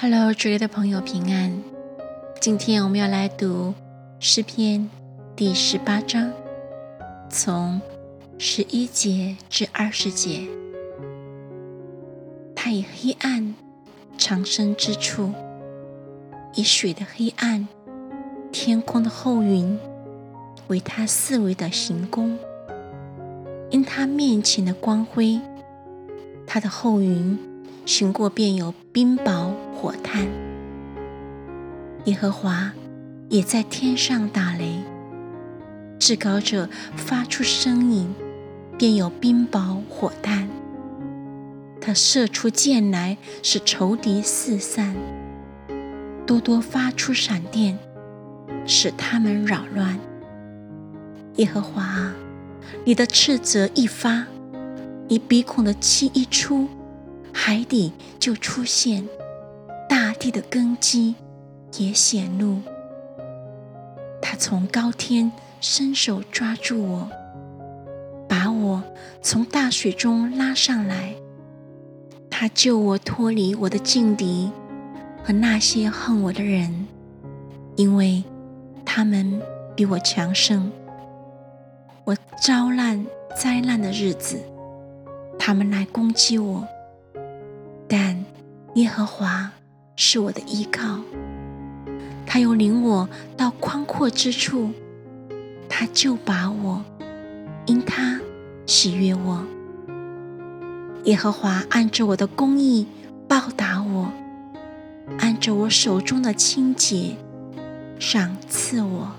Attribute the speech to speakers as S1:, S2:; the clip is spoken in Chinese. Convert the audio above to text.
S1: Hello，主里的朋友平安。今天我们要来读诗篇第十八章，从十一节至二十节。他以黑暗藏身之处，以水的黑暗、天空的厚云为他四围的行宫。因他面前的光辉，他的厚云行过便有冰雹。火炭，耶和华也在天上打雷，至高者发出声音，便有冰雹火炭。他射出箭来，使仇敌四散；多多发出闪电，使他们扰乱。耶和华，你的斥责一发，你鼻孔的气一出，海底就出现。地的根基也显露，他从高天伸手抓住我，把我从大水中拉上来。他救我脱离我的劲敌和那些恨我的人，因为他们比我强盛。我遭难灾难的日子，他们来攻击我，但耶和华。是我的依靠，他又领我到宽阔之处，他就把我，因他喜悦我。耶和华按着我的公义报答我，按着我手中的清洁赏赐我。